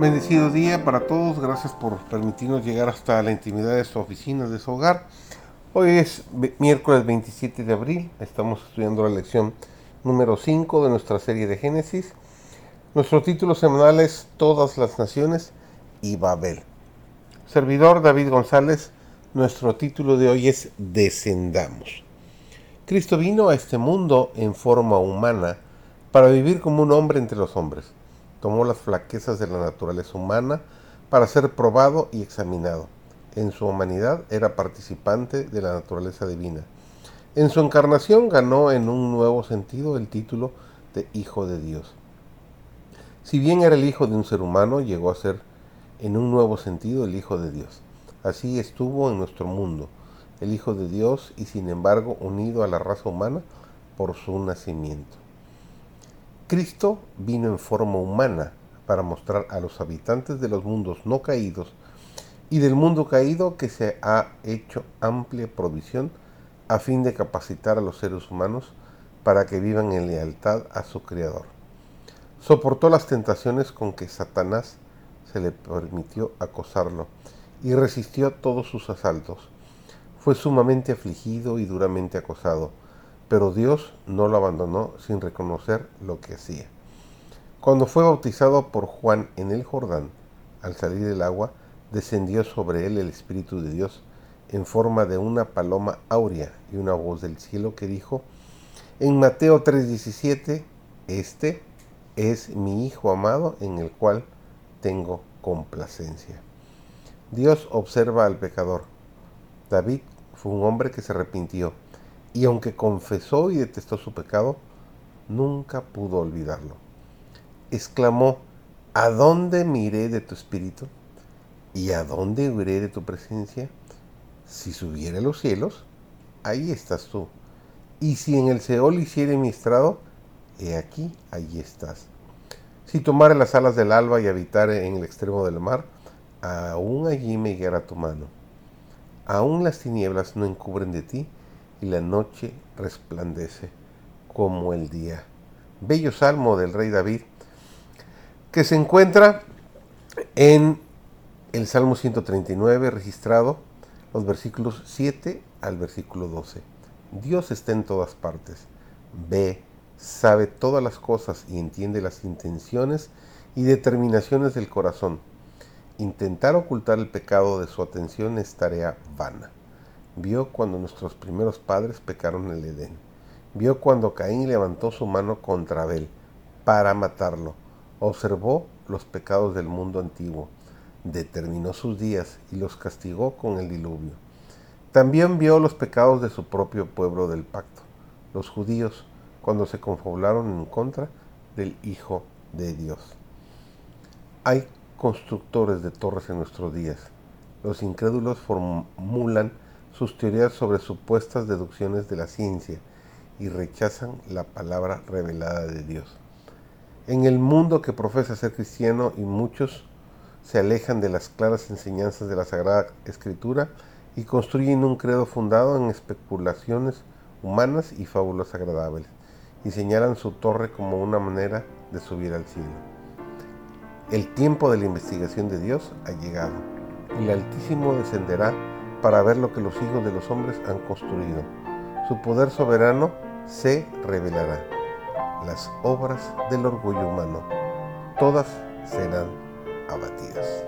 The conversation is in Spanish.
Bendecido día para todos, gracias por permitirnos llegar hasta la intimidad de su oficina, de su hogar. Hoy es miércoles 27 de abril, estamos estudiando la lección número 5 de nuestra serie de Génesis. Nuestro título semanal es Todas las Naciones y Babel. Servidor David González, nuestro título de hoy es Descendamos. Cristo vino a este mundo en forma humana para vivir como un hombre entre los hombres tomó las flaquezas de la naturaleza humana para ser probado y examinado. En su humanidad era participante de la naturaleza divina. En su encarnación ganó en un nuevo sentido el título de Hijo de Dios. Si bien era el hijo de un ser humano, llegó a ser en un nuevo sentido el Hijo de Dios. Así estuvo en nuestro mundo, el Hijo de Dios y sin embargo unido a la raza humana por su nacimiento. Cristo vino en forma humana para mostrar a los habitantes de los mundos no caídos y del mundo caído que se ha hecho amplia provisión a fin de capacitar a los seres humanos para que vivan en lealtad a su Creador. Soportó las tentaciones con que Satanás se le permitió acosarlo y resistió todos sus asaltos. Fue sumamente afligido y duramente acosado pero Dios no lo abandonó sin reconocer lo que hacía. Cuando fue bautizado por Juan en el Jordán, al salir del agua, descendió sobre él el Espíritu de Dios en forma de una paloma áurea y una voz del cielo que dijo, en Mateo 3:17, este es mi Hijo amado en el cual tengo complacencia. Dios observa al pecador. David fue un hombre que se arrepintió y aunque confesó y detestó su pecado, nunca pudo olvidarlo. Exclamó, ¿a dónde miré de tu espíritu? ¿Y a dónde huiré de tu presencia? Si subiera a los cielos, ahí estás tú. Y si en el Seol hiciere mi estrado, he aquí, allí estás. Si tomare las alas del alba y habitare en el extremo del mar, aún allí me guiará tu mano. Aún las tinieblas no encubren de ti, y la noche resplandece como el día. Bello salmo del rey David que se encuentra en el Salmo 139 registrado los versículos 7 al versículo 12. Dios está en todas partes, ve, sabe todas las cosas y entiende las intenciones y determinaciones del corazón. Intentar ocultar el pecado de su atención es tarea vana. Vio cuando nuestros primeros padres pecaron en el Edén. Vio cuando Caín levantó su mano contra Abel para matarlo. Observó los pecados del mundo antiguo. Determinó sus días y los castigó con el diluvio. También vio los pecados de su propio pueblo del pacto, los judíos, cuando se confabularon en contra del Hijo de Dios. Hay constructores de torres en nuestros días. Los incrédulos formulan sus teorías sobre supuestas deducciones de la ciencia y rechazan la palabra revelada de Dios. En el mundo que profesa ser cristiano y muchos se alejan de las claras enseñanzas de la Sagrada Escritura y construyen un credo fundado en especulaciones humanas y fábulas agradables, y señalan su torre como una manera de subir al cielo. El tiempo de la investigación de Dios ha llegado. El Altísimo descenderá para ver lo que los hijos de los hombres han construido. Su poder soberano se revelará. Las obras del orgullo humano, todas serán abatidas.